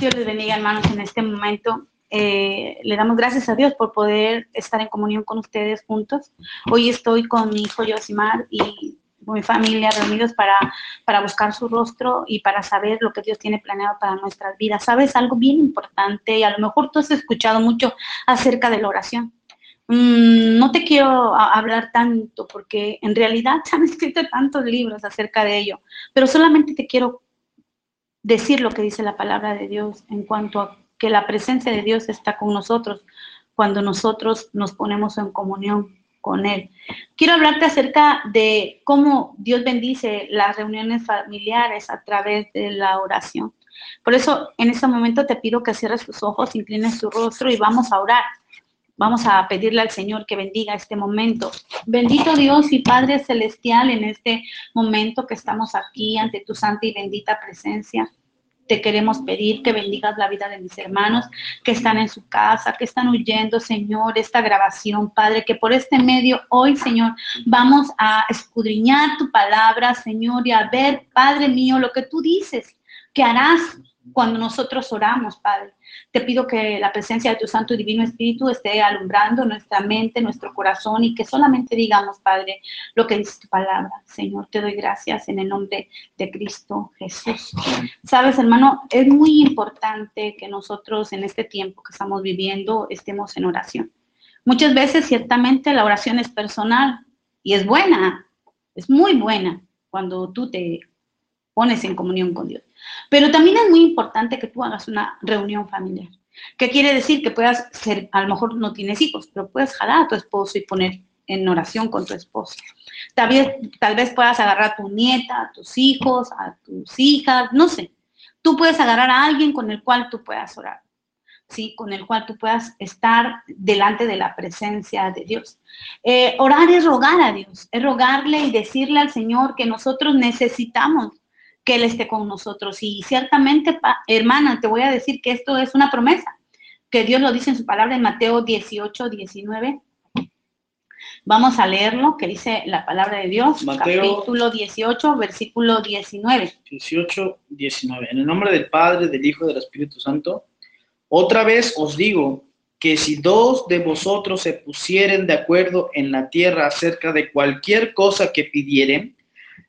Dios les bendiga, hermanos, en este momento. Eh, le damos gracias a Dios por poder estar en comunión con ustedes juntos. Hoy estoy con mi hijo Yosimar y con mi familia reunidos para, para buscar su rostro y para saber lo que Dios tiene planeado para nuestras vidas. ¿Sabes algo bien importante? Y a lo mejor tú has escuchado mucho acerca de la oración. Mm, no te quiero hablar tanto porque en realidad se han escrito tantos libros acerca de ello, pero solamente te quiero decir lo que dice la palabra de Dios en cuanto a que la presencia de Dios está con nosotros cuando nosotros nos ponemos en comunión con Él. Quiero hablarte acerca de cómo Dios bendice las reuniones familiares a través de la oración. Por eso, en este momento te pido que cierres tus ojos, inclines tu rostro y vamos a orar. Vamos a pedirle al Señor que bendiga este momento. Bendito Dios y Padre Celestial en este momento que estamos aquí ante tu santa y bendita presencia. Te queremos pedir que bendigas la vida de mis hermanos que están en su casa, que están huyendo, Señor, esta grabación, Padre, que por este medio hoy, Señor, vamos a escudriñar tu palabra, Señor, y a ver, Padre mío, lo que tú dices que harás cuando nosotros oramos, Padre. Te pido que la presencia de tu Santo y Divino Espíritu esté alumbrando nuestra mente, nuestro corazón y que solamente digamos, Padre, lo que dice tu palabra. Señor, te doy gracias en el nombre de Cristo Jesús. Sabes, hermano, es muy importante que nosotros en este tiempo que estamos viviendo estemos en oración. Muchas veces, ciertamente, la oración es personal y es buena, es muy buena cuando tú te pones en comunión con Dios. Pero también es muy importante que tú hagas una reunión familiar. ¿Qué quiere decir? Que puedas ser, a lo mejor no tienes hijos, pero puedes jalar a tu esposo y poner en oración con tu esposo. Tal vez, tal vez puedas agarrar a tu nieta, a tus hijos, a tus hijas, no sé. Tú puedes agarrar a alguien con el cual tú puedas orar, ¿sí? Con el cual tú puedas estar delante de la presencia de Dios. Eh, orar es rogar a Dios, es rogarle y decirle al Señor que nosotros necesitamos que Él esté con nosotros. Y ciertamente, hermana, te voy a decir que esto es una promesa, que Dios lo dice en su palabra en Mateo 18, 19. Vamos a leerlo, que dice la palabra de Dios, capítulo 18, versículo 19. 18, 19. En el nombre del Padre, del Hijo y del Espíritu Santo, otra vez os digo que si dos de vosotros se pusieren de acuerdo en la tierra acerca de cualquier cosa que pidieren,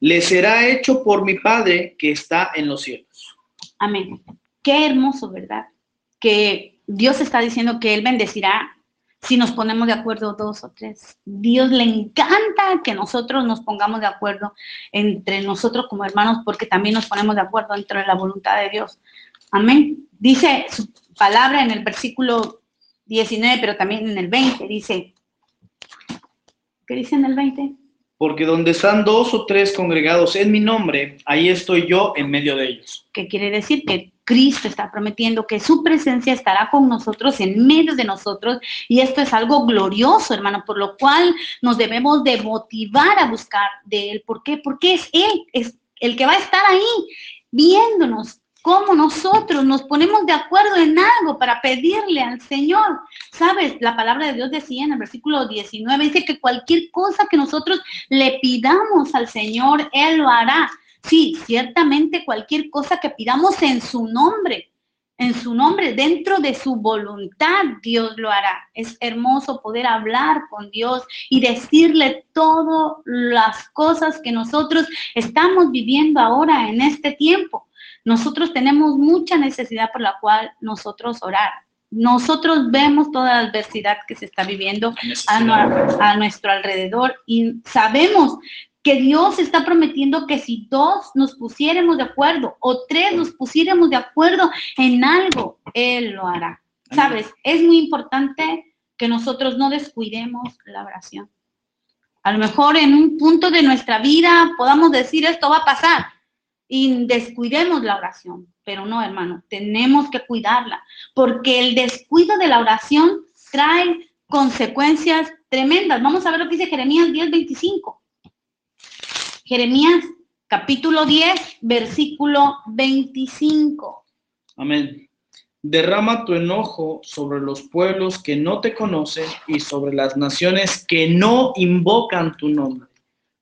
le será hecho por mi Padre que está en los cielos. Amén. Qué hermoso, ¿verdad? Que Dios está diciendo que Él bendecirá si nos ponemos de acuerdo dos o tres. Dios le encanta que nosotros nos pongamos de acuerdo entre nosotros como hermanos porque también nos ponemos de acuerdo dentro de la voluntad de Dios. Amén. Dice su palabra en el versículo 19, pero también en el 20, dice, ¿qué dice en el 20? Porque donde están dos o tres congregados en mi nombre, ahí estoy yo en medio de ellos. ¿Qué quiere decir? Que Cristo está prometiendo que su presencia estará con nosotros, en medio de nosotros, y esto es algo glorioso, hermano, por lo cual nos debemos de motivar a buscar de Él. ¿Por qué? Porque es Él, es el que va a estar ahí viéndonos, cómo nosotros nos ponemos de acuerdo en algo para pedirle al Señor. ¿Sabes? La palabra de Dios decía en el versículo 19, dice que cualquier cosa que nosotros le pidamos al Señor, Él lo hará. Sí, ciertamente cualquier cosa que pidamos en su nombre, en su nombre, dentro de su voluntad, Dios lo hará. Es hermoso poder hablar con Dios y decirle todas las cosas que nosotros estamos viviendo ahora en este tiempo. Nosotros tenemos mucha necesidad por la cual nosotros orar. Nosotros vemos toda la adversidad que se está viviendo a, nuestro alrededor y sabemos que Dios está prometiendo que si dos nos pusiéramos de acuerdo o tres nos pusiéramos de acuerdo en algo, Él lo hará. ¿Sabes? Es muy importante que nosotros no descuidemos la oración. A lo mejor en un punto de nuestra vida podamos decir esto va a pasar, y descuidemos la oración. Pero no, hermano, tenemos que cuidarla, porque el descuido de la oración trae consecuencias tremendas. Vamos a ver lo que dice Jeremías 10, 25. Jeremías capítulo 10, versículo 25. Amén. Derrama tu enojo sobre los pueblos que no te conocen y sobre las naciones que no invocan tu nombre,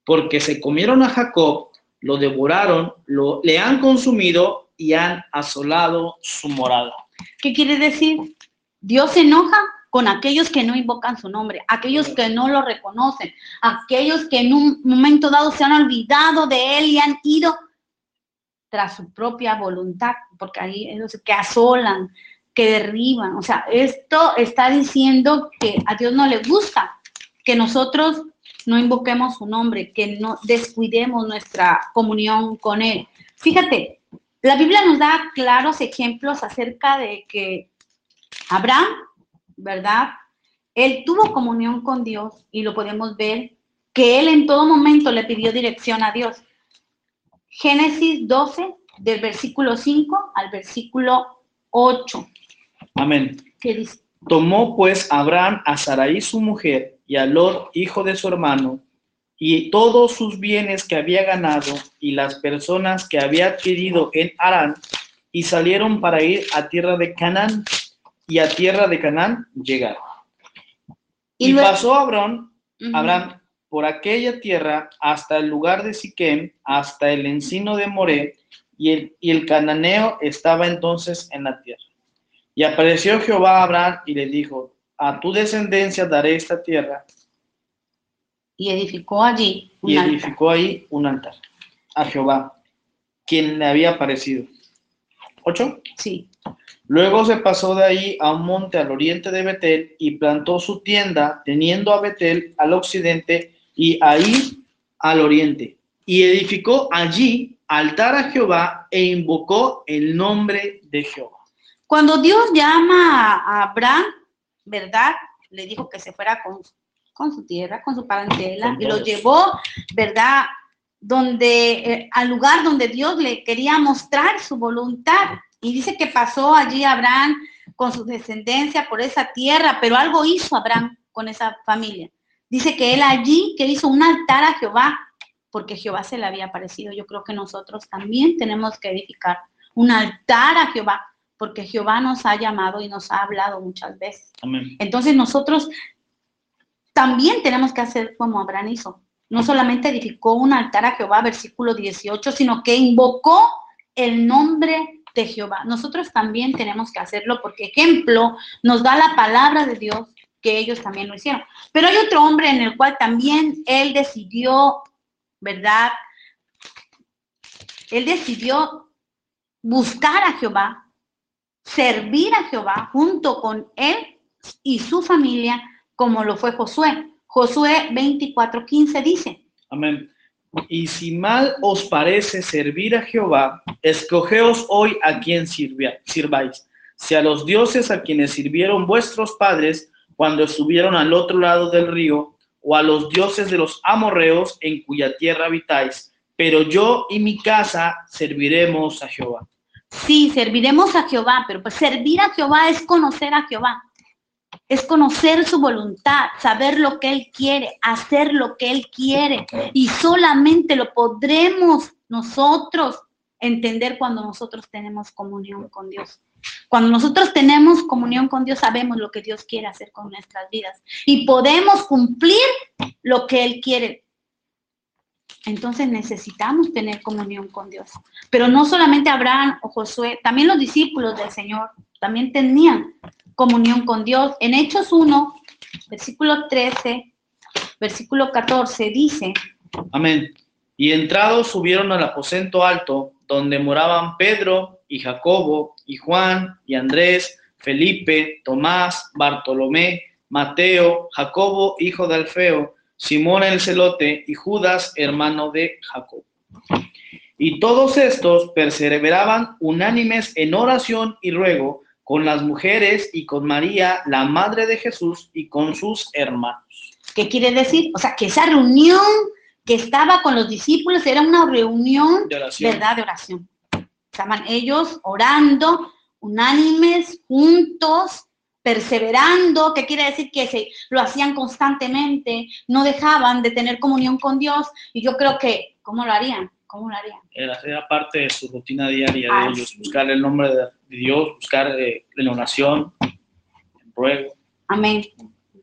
porque se comieron a Jacob lo devoraron, lo, le han consumido y han asolado su morada. ¿Qué quiere decir? Dios se enoja con aquellos que no invocan su nombre, aquellos que no lo reconocen, aquellos que en un momento dado se han olvidado de Él y han ido tras su propia voluntad, porque ahí es que asolan, que derriban. O sea, esto está diciendo que a Dios no le gusta que nosotros no invoquemos su nombre, que no descuidemos nuestra comunión con Él. Fíjate, la Biblia nos da claros ejemplos acerca de que Abraham ¿verdad? Él tuvo comunión con Dios y lo podemos ver que él en todo momento le pidió dirección a Dios. Génesis 12, del versículo 5 al versículo 8. Amén. ¿Qué dice? Tomó pues Abraham a Sarai su mujer y a Lot, hijo de su hermano, y todos sus bienes que había ganado y las personas que había adquirido en Arán, y salieron para ir a tierra de Canaán y a tierra de Canaán llegaron. Y, pasó Abraham, Abraham por aquella tierra hasta el lugar de Siquem, hasta el encino de Moré, y el, y el cananeo estaba entonces en la tierra. Y apareció Jehová a Abraham y le dijo, a tu descendencia daré esta tierra. Y edificó allí un y edificó ahí un altar a Jehová, quien le había aparecido. ¿Ocho? Sí. Luego se pasó de ahí a un monte al oriente de Betel y plantó su tienda, teniendo a Betel al occidente y ahí al oriente. Y edificó allí altar a Jehová e invocó el nombre de Jehová. Cuando Dios llama a Abraham, ¿verdad? Le dijo que se fuera con, con su tierra, con su parentela, y lo llevó, ¿verdad? Donde, eh, al lugar donde Dios le quería mostrar su voluntad. Y dice que pasó allí Abraham con su descendencia por esa tierra, pero algo hizo Abraham con esa familia. Dice que él allí, que hizo un altar a Jehová, porque Jehová se le había aparecido. Yo creo que nosotros también tenemos que edificar un altar a Jehová, porque Jehová nos ha llamado y nos ha hablado muchas veces. Entonces nosotros también tenemos que hacer como Abraham hizo. No solamente edificó un altar a Jehová, versículo 18, sino que invocó el nombre de Jehová. Nosotros también tenemos que hacerlo porque ejemplo nos da la palabra de Dios que ellos también lo hicieron. Pero hay otro hombre en el cual también él decidió, ¿verdad? Él decidió buscar a Jehová, servir a Jehová junto con él y su familia, como lo fue Josué. Josué 24:15 dice. Amén. Y si mal os parece servir a Jehová, escogeos hoy a quien sirváis, si a los dioses a quienes sirvieron vuestros padres cuando estuvieron al otro lado del río, o a los dioses de los amorreos en cuya tierra habitáis, pero yo y mi casa serviremos a Jehová. Sí, serviremos a Jehová, pero pues servir a Jehová es conocer a Jehová es conocer su voluntad, saber lo que Él quiere, hacer lo que Él quiere. Y solamente lo podremos nosotros entender cuando nosotros tenemos comunión con Dios. Cuando nosotros tenemos comunión con Dios, sabemos lo que Dios quiere hacer con nuestras vidas y podemos cumplir lo que Él quiere. Entonces necesitamos tener comunión con Dios. Pero no solamente Abraham o Josué, también los discípulos del Señor también tenían comunión con Dios. En Hechos 1, versículo 13, versículo 14, dice. Amén. Y entrados subieron al aposento alto, donde moraban Pedro y Jacobo y Juan y Andrés, Felipe, Tomás, Bartolomé, Mateo, Jacobo, hijo de Alfeo, Simón el celote y Judas, hermano de Jacob. Y todos estos perseveraban unánimes en oración y ruego con las mujeres y con María, la madre de Jesús, y con sus hermanos. ¿Qué quiere decir? O sea, que esa reunión que estaba con los discípulos era una reunión, de oración. ¿verdad? De oración. Estaban ellos orando, unánimes, juntos, perseverando, ¿qué quiere decir? Que se, lo hacían constantemente, no dejaban de tener comunión con Dios, y yo creo que, ¿cómo lo harían? ¿Cómo lo harían? Era parte de su rutina diaria de ellos, buscar el nombre de, Dios, buscar eh, la oración, el ruego. Amén.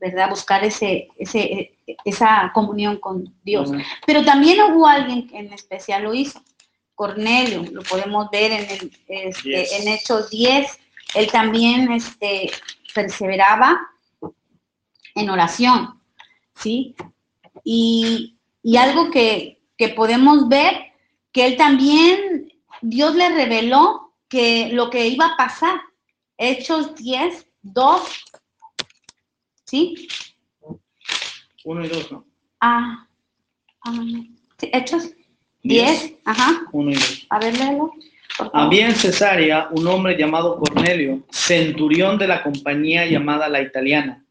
¿Verdad? Buscar ese, ese, esa comunión con Dios. Pero también hubo alguien que en especial lo hizo. Cornelio, lo podemos ver en, el, este, Diez. en Hechos 10, él también este, perseveraba en oración, ¿sí? Y, y algo que, que podemos ver, que él también, Dios le reveló que lo que iba a pasar, Hechos 10, 2, ¿sí? Uno y dos, ¿no? Ah, ah, sí, Hechos 10, ajá, Uno y dos. a ver, léelo. Había en Cesarea un hombre llamado Cornelio, centurión de la compañía llamada la italiana,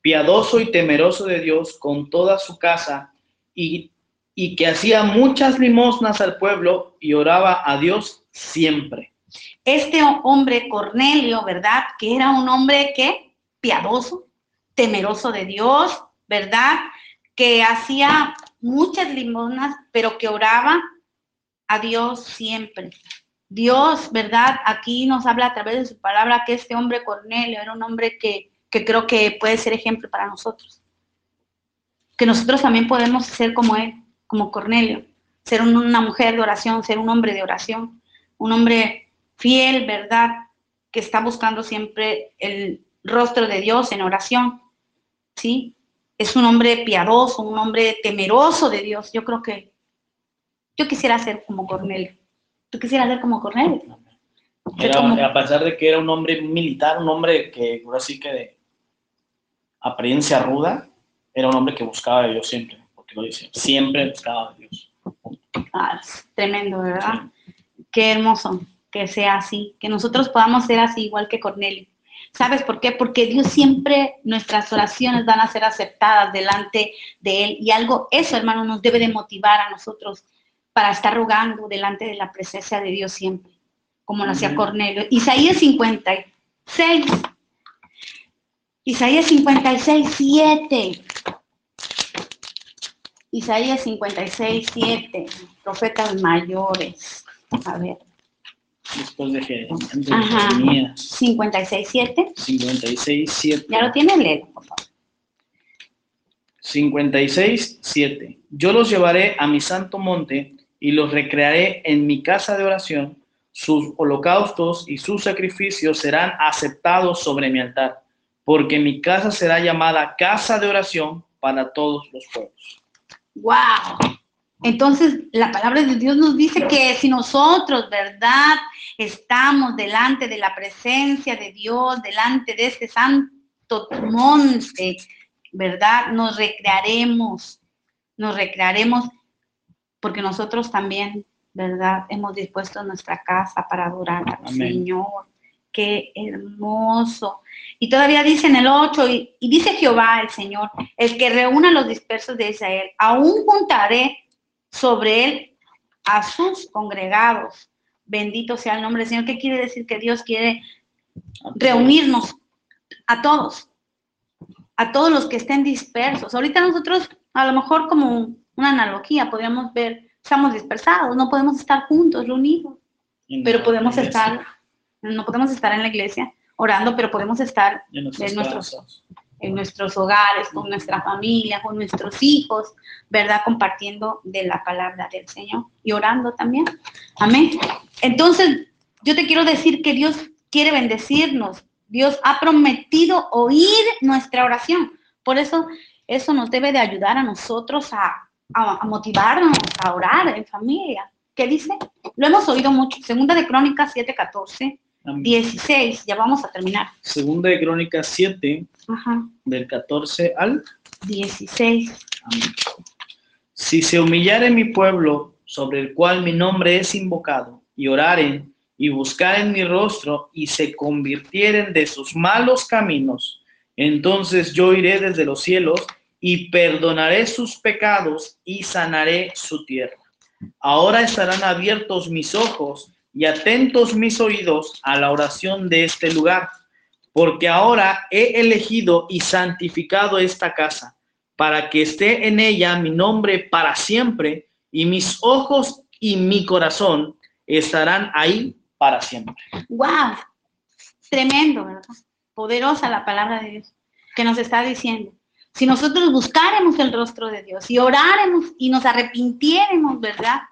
piadoso y temeroso de Dios con toda su casa, y, y que hacía muchas limosnas al pueblo y oraba a Dios siempre. Este hombre Cornelio, ¿verdad? Que era un hombre que piadoso, temeroso de Dios, ¿verdad? Que hacía muchas limosnas, pero que oraba a Dios siempre. Dios, ¿verdad? Aquí nos habla a través de su palabra que este hombre Cornelio era un hombre que, que creo que puede ser ejemplo para nosotros. Que nosotros también podemos ser como él, como Cornelio, ser un- una mujer de oración, ser un hombre de oración, un hombre fiel, ¿verdad? Que está buscando siempre el rostro de Dios en oración, ¿sí? Es un hombre piadoso, un hombre temeroso de Dios. Yo creo que yo quisiera ser como Cornelio. ¿Tú quisieras ser como Cornelio? Ser Era- como- a pesar de que era un hombre militar, un hombre que, ahora sí que de apariencia ruda, era un hombre que buscaba a Dios siempre, porque lo dice, siempre buscaba a Dios. Ah, es tremendo, ¿verdad? Qué hermoso que sea así, que nosotros podamos ser así igual que Cornelio. ¿Sabes por qué? Porque Dios siempre, nuestras oraciones van a ser aceptadas delante de Él. Y algo, eso hermano, nos debe de motivar a nosotros para estar rogando delante de la presencia de Dios siempre, como lo hacía. Cornelio. Isaías 56. Isaías 56, 7. Isaías 56, 7. Profetas mayores. A ver. Después de Ajá. Jeremías 56, 7. 56, 7. Ya lo tiene, léelo, por favor. 56, 7. Yo los llevaré a mi santo monte y los recrearé en mi casa de oración. Sus holocaustos y sus sacrificios serán aceptados sobre mi altar, porque mi casa será llamada casa de oración para todos los pueblos. ¡Wow! Entonces, la palabra de Dios nos dice que si nosotros, ¿verdad? Estamos delante de la presencia de Dios, delante de este santo monte, ¿verdad? Nos recrearemos, nos recrearemos porque nosotros también, ¿verdad? Hemos dispuesto nuestra casa para adorar al. Señor. Qué hermoso. Y todavía dice en el 8, y, y dice Jehová el Señor, el que reúna a los dispersos de Israel, aún juntaré sobre él a sus congregados. Bendito sea el nombre del Señor. ¿Qué quiere decir? Que Dios quiere reunirnos a todos, a todos los que estén dispersos. Ahorita nosotros, a lo mejor como una analogía, podríamos ver, estamos dispersados, no podemos estar juntos, reunidos, En pero podemos estar, no podemos estar en la iglesia orando, pero podemos estar en nuestros- en nuestros hogares, con nuestra familia, con nuestros hijos, ¿verdad? Compartiendo de la palabra del Señor y orando también. Amén. Entonces, yo te quiero decir que Dios quiere bendecirnos. Dios ha prometido oír nuestra oración. Por eso, eso nos debe de ayudar a nosotros a, a- a motivarnos a orar en familia. ¿Qué dice? Lo hemos oído mucho. Segunda de Crónicas 7:14, Amén. 16. Ya vamos a terminar. Segunda de Crónicas 7, Ajá. del 14 al 16. Amén. Si se humillare mi pueblo, sobre el cual mi nombre es invocado, y oraren y buscaren mi rostro, y se convirtieren de sus malos caminos, entonces yo iré desde los cielos y perdonaré sus pecados y sanaré su tierra. Ahora estarán abiertos mis ojos y atentos mis oídos a la oración de este lugar, porque ahora he elegido y santificado esta casa para que esté en ella mi nombre para siempre, y mis ojos y mi corazón estarán ahí para siempre. ¡Wow! Tremendo, ¿verdad? Poderosa la palabra de Dios que nos está diciendo. Si nosotros buscáramos el rostro de Dios y oráramos y nos arrepintiéramos, ¿verdad?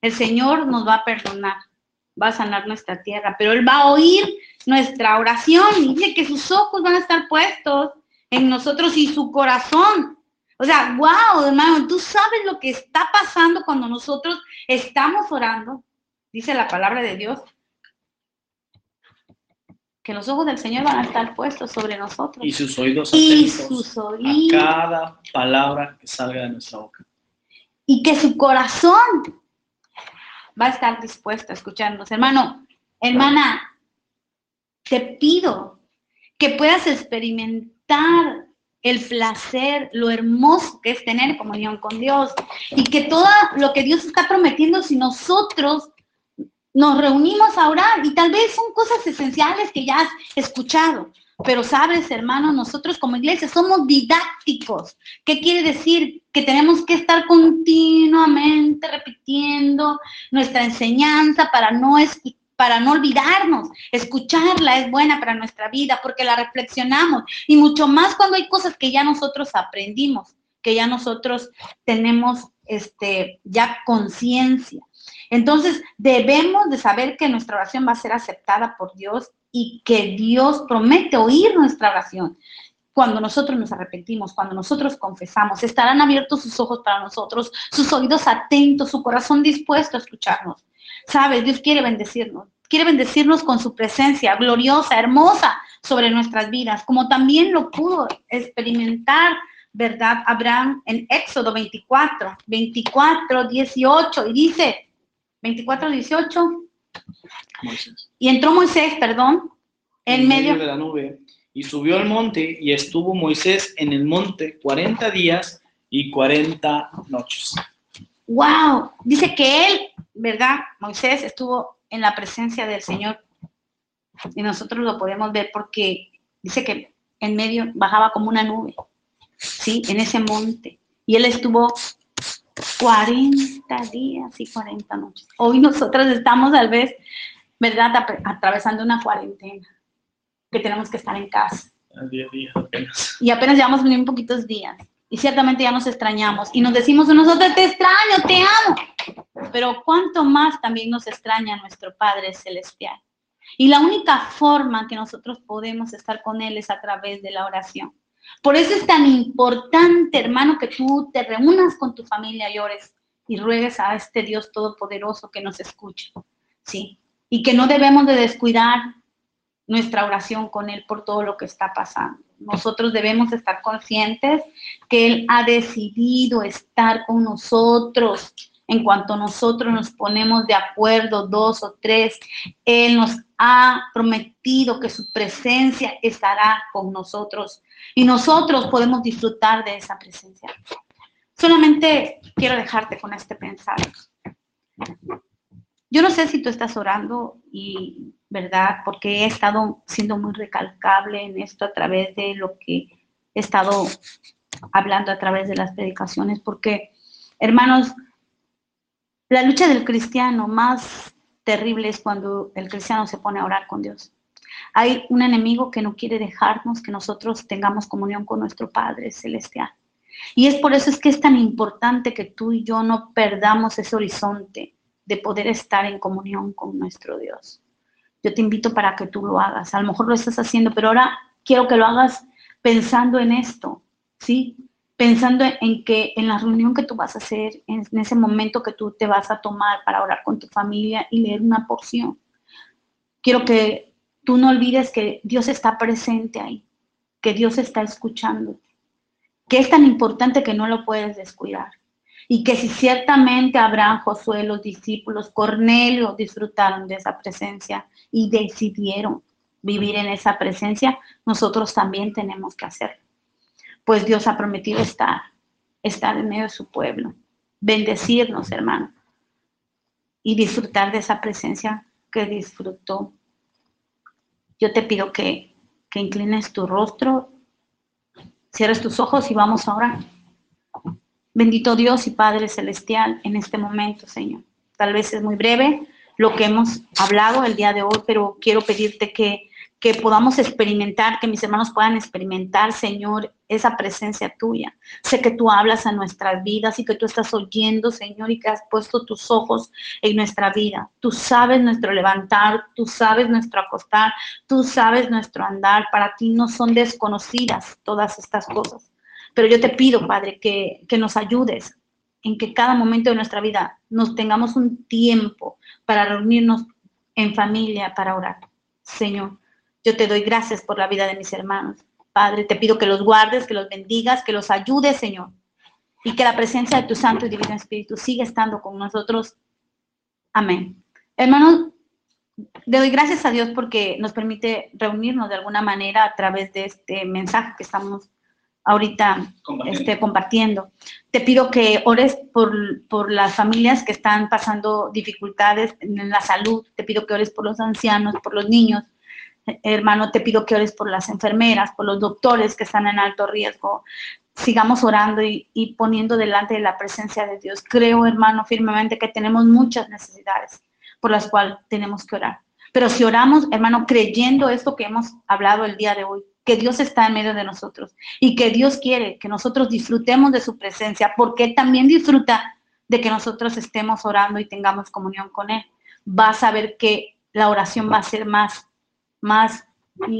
El Señor nos va a perdonar, va a sanar nuestra tierra, pero Él va a oír nuestra oración y dice que sus ojos van a estar puestos en nosotros y su corazón. O sea, wow, hermano, tú sabes lo que está pasando cuando nosotros estamos orando, dice la palabra de Dios, que los ojos del Señor van a estar puestos sobre nosotros. Y sus oídos Y sus a oídos. cada palabra que salga de nuestra boca. y que su corazón va a estar dispuesto a escucharnos. Hermano, hermana, te pido que puedas experimentar el placer, lo hermoso que es tener comunión con Dios y que todo lo que Dios está prometiendo si nosotros nos reunimos a orar y tal vez son cosas esenciales que ya has escuchado, pero sabes, hermano, nosotros como iglesia somos didácticos. ¿Qué quiere decir? Que tenemos que estar continuamente repitiendo nuestra enseñanza para no, para no olvidarnos. Escucharla es buena para nuestra vida porque la reflexionamos y mucho más cuando hay cosas que ya nosotros aprendimos, que ya nosotros tenemos este, ya conciencia. Entonces, debemos de saber que nuestra oración va a ser aceptada por Dios y que Dios promete oír nuestra oración. Cuando nosotros nos arrepentimos, cuando nosotros confesamos, estarán abiertos sus ojos para nosotros, sus oídos atentos, su corazón dispuesto a escucharnos. Sabes, Dios quiere bendecirnos, quiere bendecirnos con su presencia gloriosa, hermosa sobre nuestras vidas, como también lo pudo experimentar, ¿verdad? Abraham en Éxodo 24, 24, 18, y dice, 24, 18, Moisés. y entró Moisés, perdón, en medio, de la nube y subió al monte y estuvo Moisés en el monte 40 días y 40 noches. wow, dice que él, ¿verdad? Moisés estuvo en la presencia del Señor y nosotros lo podemos ver porque dice que en medio bajaba como una nube, ¿sí? En ese monte. Y él estuvo 40 días y 40 noches. Hoy nosotros estamos tal vez, ¿verdad? Atravesando una cuarentena, que tenemos que estar en casa. A 10 días apenas. y apenas llevamos muy poquitos días y ciertamente ya nos extrañamos y nos decimos unos otros, te extraño, te amo, pero cuánto más también nos extraña nuestro Padre Celestial. Y la única forma que nosotros podemos estar con Él es a través de la oración. Por eso es tan importante, hermano, que tú te reúnas con tu familia y y ruegues a este Dios todopoderoso que nos escuche. Sí. Y que no debemos de descuidar nuestra oración con Él por todo lo que está pasando. Nosotros debemos estar conscientes que Él ha decidido estar con nosotros. En cuanto nosotros nos ponemos de acuerdo, dos o tres, Él nos ha prometido que su presencia estará con nosotros y nosotros podemos disfrutar de esa presencia. Solamente quiero dejarte con este pensar. Yo no sé si tú estás orando y, ¿verdad? Porque he estado siendo muy recalcable en esto a través de lo que he estado hablando a través de las predicaciones, porque, hermanos, la lucha del cristiano más terrible es cuando el cristiano se pone a orar con Dios. Hay un enemigo que no quiere dejarnos que nosotros tengamos comunión con nuestro Padre Celestial. Y es por eso es que es tan importante que tú y yo no perdamos ese horizonte de poder estar en comunión con nuestro Dios. Yo te invito para que tú lo hagas. A lo mejor lo estás haciendo, pero ahora quiero que lo hagas pensando en esto, ¿sí? Pensando en que en la reunión que tú vas a hacer, en ese momento que tú te vas a tomar para orar con tu familia y leer una porción. Quiero que tú no olvides que Dios está presente ahí, que Dios está escuchando, que es tan importante que no lo puedes descuidar. Y que si ciertamente Abraham, Josué, los discípulos, Cornelio disfrutaron de esa presencia y decidieron vivir en esa presencia, nosotros también tenemos que hacerlo. Pues Dios ha prometido estar, estar en medio de su pueblo, bendecirnos, hermano, y disfrutar de esa presencia que disfrutó. Yo te pido que, que inclines tu rostro, cierres tus ojos y vamos a orar. Bendito Dios y Padre Celestial en este momento, Señor. Tal vez es muy breve lo que hemos hablado el día de hoy, pero quiero pedirte que que podamos experimentar, que mis hermanos puedan experimentar, Señor, esa presencia tuya. Sé que tú hablas a nuestras vidas y que tú estás oyendo, Señor, y que has puesto tus ojos en nuestra vida. Tú sabes nuestro levantar, tú sabes nuestro acostar, tú sabes nuestro andar. Para ti no son desconocidas todas estas cosas. Pero yo te pido, Padre, que, que nos ayudes en que cada momento de nuestra vida nos tengamos un tiempo para reunirnos en familia para orar. Señor, yo te doy gracias por la vida de mis hermanos. Padre, te pido que los guardes, que los bendigas, que los ayudes, Señor. Y que la presencia de tu Santo y Divino Espíritu siga estando con nosotros. Amén. Hermanos, le doy gracias a Dios porque nos permite reunirnos de alguna manera a través de este mensaje que estamos ahorita compartiendo. Este, compartiendo. Te pido que ores por, por, las familias que están pasando dificultades en la salud. Te pido que ores por los ancianos, por los niños hermano, te pido que ores por las enfermeras, por los doctores que están en alto riesgo. Sigamos orando y, poniendo delante de la presencia de Dios. Creo, hermano, firmemente que tenemos muchas necesidades por las cuales tenemos que orar. Pero si oramos, hermano, creyendo esto que hemos hablado el día de hoy, que Dios está en medio de nosotros y que Dios quiere que nosotros disfrutemos de su presencia, porque Él también disfruta de que nosotros estemos orando y tengamos comunión con Él. Vas a ver que la oración va a ser más más,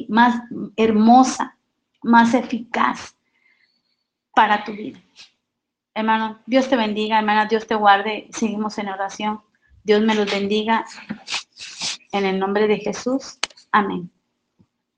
más hermosa, más eficaz para tu vida. Hermano, Dios te bendiga, hermana, Dios te guarde. Seguimos en oración. Dios me los bendiga. En el nombre de Jesús. Amén.